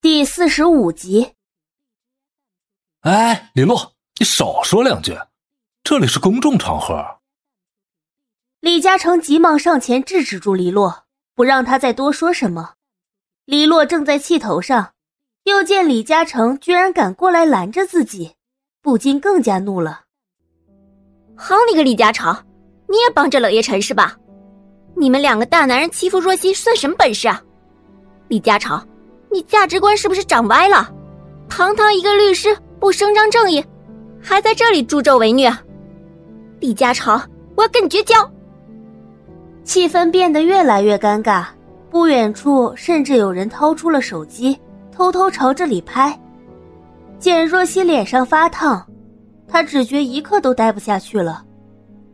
第四十五集。哎，李洛，你少说两句，这里是公众场合。李嘉诚急忙上前制止住李洛，不让他再多说什么。李洛正在气头上，又见李嘉诚居然敢过来拦着自己，不禁更加怒了。好你个李嘉诚，你也帮着冷夜辰是吧？你们两个大男人欺负若曦，算什么本事啊？李嘉诚，你价值观是不是长歪了？堂堂一个律师，不伸张正义，还在这里助纣为虐。李嘉诚，我要跟你绝交！气氛变得越来越尴尬，不远处甚至有人掏出了手机，偷偷朝这里拍。简若曦脸上发烫，她只觉一刻都待不下去了。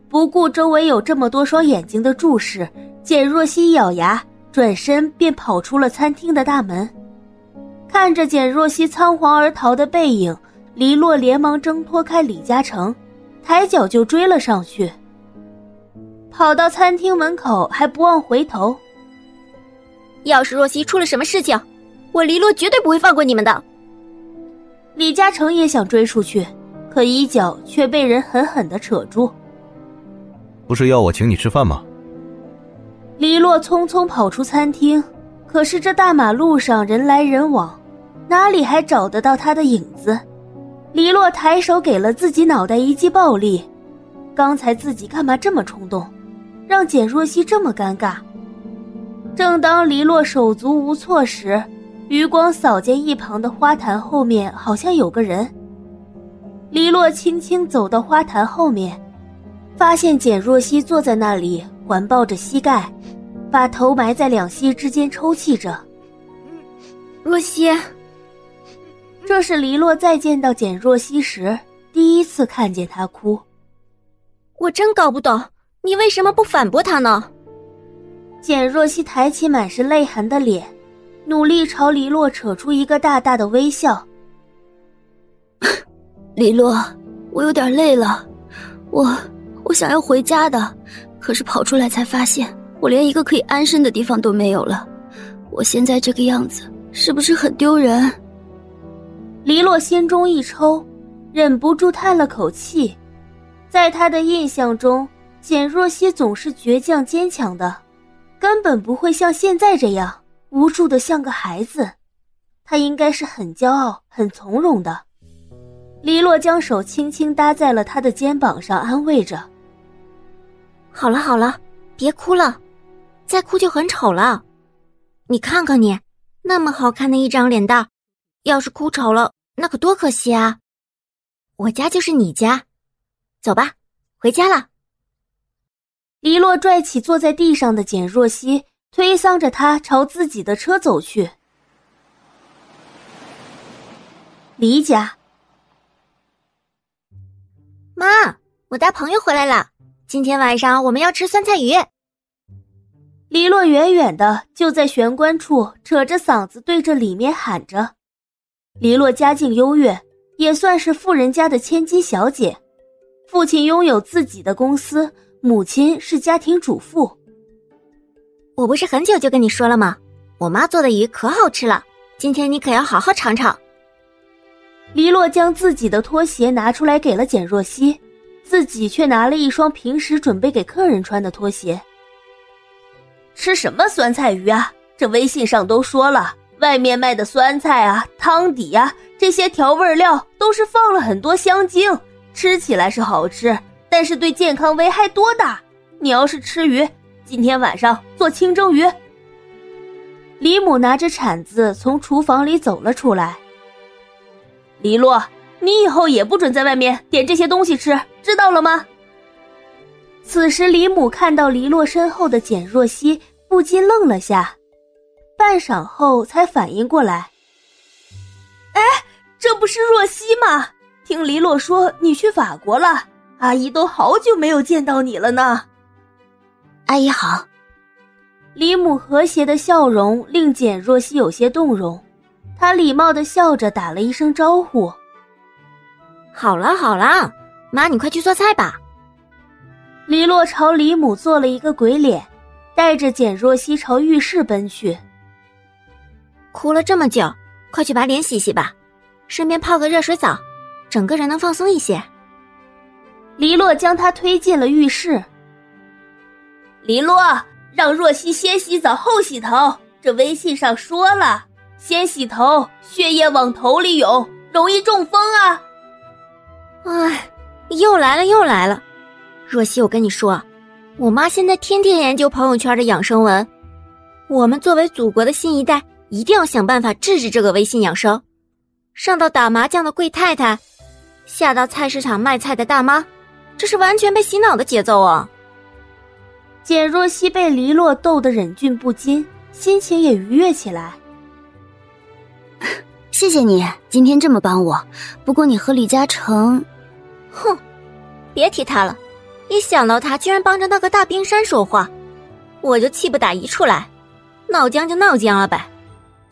不顾周围有这么多双眼睛的注视，简若曦咬牙。转身便跑出了餐厅的大门，看着简若曦仓皇而逃的背影，黎洛连忙挣脱开李嘉诚，抬脚就追了上去。跑到餐厅门口还不忘回头。要是若曦出了什么事情，我黎洛绝对不会放过你们的。李嘉诚也想追出去，可衣角却被人狠狠的扯住。不是要我请你吃饭吗？黎洛匆匆跑出餐厅，可是这大马路上人来人往，哪里还找得到他的影子？黎洛抬手给了自己脑袋一记暴力，刚才自己干嘛这么冲动，让简若曦这么尴尬？正当黎洛手足无措时，余光扫见一旁的花坛后面好像有个人。黎洛轻轻走到花坛后面，发现简若曦坐在那里，环抱着膝盖。把头埋在两膝之间抽泣着。若曦，这是黎洛再见到简若曦时第一次看见她哭。我真搞不懂，你为什么不反驳他呢？简若曦抬起满是泪痕的脸，努力朝黎洛扯出一个大大的微笑。黎洛，我有点累了，我我想要回家的，可是跑出来才发现。我连一个可以安身的地方都没有了，我现在这个样子是不是很丢人？黎洛心中一抽，忍不住叹了口气。在他的印象中，简若曦总是倔强坚强的，根本不会像现在这样无助的像个孩子。他应该是很骄傲、很从容的。黎洛将手轻轻搭在了他的肩膀上，安慰着：“好了好了，别哭了。”再哭就很丑了，你看看你，那么好看的一张脸蛋，要是哭丑了，那可多可惜啊！我家就是你家，走吧，回家了。黎洛拽起坐在地上的简若曦，推搡着她朝自己的车走去。黎家，妈，我带朋友回来了，今天晚上我们要吃酸菜鱼。黎洛远远的就在玄关处，扯着嗓子对着里面喊着。黎洛家境优越，也算是富人家的千金小姐。父亲拥有自己的公司，母亲是家庭主妇。我不是很久就跟你说了吗？我妈做的鱼可好吃了，今天你可要好好尝尝。黎洛将自己的拖鞋拿出来给了简若曦，自己却拿了一双平时准备给客人穿的拖鞋。吃什么酸菜鱼啊？这微信上都说了，外面卖的酸菜啊、汤底呀，这些调味料都是放了很多香精，吃起来是好吃，但是对健康危害多大？你要是吃鱼，今天晚上做清蒸鱼。李母拿着铲子从厨房里走了出来。黎洛，你以后也不准在外面点这些东西吃，知道了吗？此时，李母看到黎洛身后的简若曦，不禁愣了下，半晌后才反应过来：“哎，这不是若曦吗？听黎洛说你去法国了，阿姨都好久没有见到你了呢。”阿姨好。李母和谐的笑容令简若曦有些动容，她礼貌的笑着打了一声招呼：“好了好了，妈，你快去做菜吧。”黎洛朝李母做了一个鬼脸，带着简若曦朝浴室奔去。哭了这么久，快去把脸洗洗吧，顺便泡个热水澡，整个人能放松一些。黎洛将他推进了浴室。黎洛，让若曦先洗澡后洗头，这微信上说了，先洗头，血液往头里涌，容易中风啊。哎，又来了又来了，若曦，我跟你说，我妈现在天天研究朋友圈的养生文，我们作为祖国的新一代，一定要想办法治治这个微信养生。上到打麻将的贵太太，下到菜市场卖菜的大妈，这是完全被洗脑的节奏啊！简若曦被黎洛逗得忍俊不禁，心情也愉悦起来。谢谢你今天这么帮我，不过你和李嘉诚，哼，别提他了，一想到他居然帮着那个大冰山说话，我就气不打一处来，闹僵就闹僵了呗，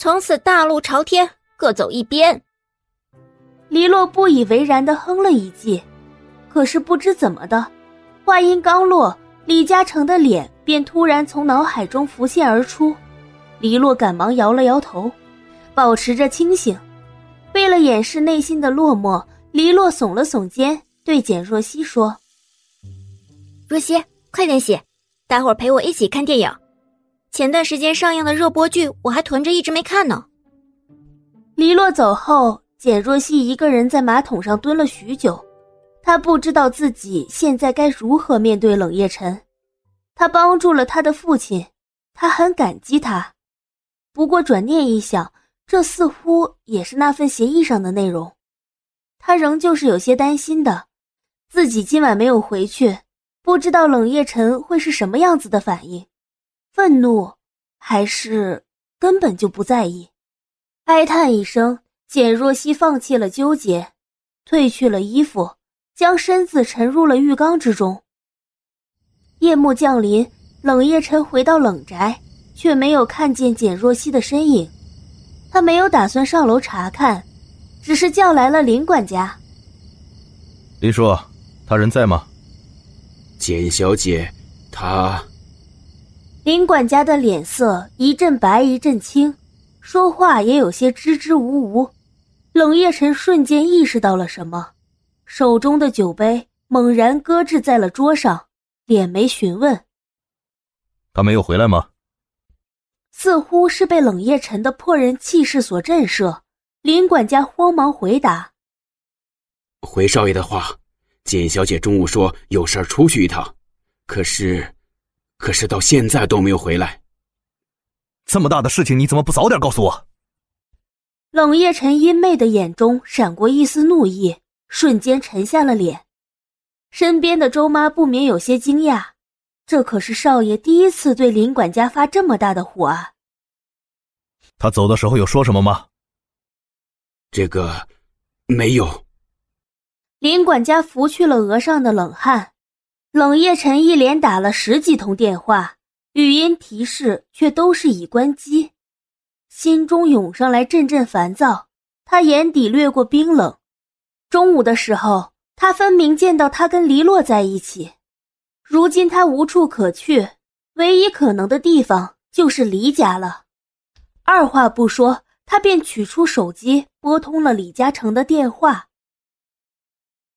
从此大路朝天，各走一边。黎洛不以为然的哼了一句，可是不知怎么的，话音刚落，李嘉诚的脸便突然从脑海中浮现而出，黎洛赶忙摇了摇头。保持着清醒，为了掩饰内心的落寞，黎洛耸了耸肩，对简若曦说：“若曦，快点洗，待会儿陪我一起看电影。前段时间上映的热播剧，我还囤着一直没看呢。”黎洛走后，简若曦一个人在马桶上蹲了许久，她不知道自己现在该如何面对冷夜晨。他帮助了他的父亲，他很感激他。不过转念一想，这似乎也是那份协议上的内容，他仍旧是有些担心的。自己今晚没有回去，不知道冷夜晨会是什么样子的反应，愤怒还是根本就不在意。哀叹一声，简若曦放弃了纠结，褪去了衣服，将身子沉入了浴缸之中。夜幕降临，冷夜晨回到冷宅，却没有看见简若曦的身影。他没有打算上楼查看，只是叫来了林管家。林叔，他人在吗？简小姐，她。林管家的脸色一阵白一阵青，说话也有些支支吾吾。冷夜晨瞬间意识到了什么，手中的酒杯猛然搁置在了桌上，脸眉询问：“他没有回来吗？”似乎是被冷夜晨的破人气势所震慑，林管家慌忙回答：“回少爷的话，简小姐中午说有事儿出去一趟，可是，可是到现在都没有回来。这么大的事情，你怎么不早点告诉我？”冷夜晨阴媚的眼中闪过一丝怒意，瞬间沉下了脸。身边的周妈不免有些惊讶。这可是少爷第一次对林管家发这么大的火啊！他走的时候有说什么吗？这个，没有。林管家拂去了额上的冷汗。冷夜晨一连打了十几通电话，语音提示却都是已关机，心中涌上来阵阵烦躁。他眼底掠过冰冷。中午的时候，他分明见到他跟黎洛在一起。如今他无处可去，唯一可能的地方就是黎家了。二话不说，他便取出手机，拨通了李嘉诚的电话。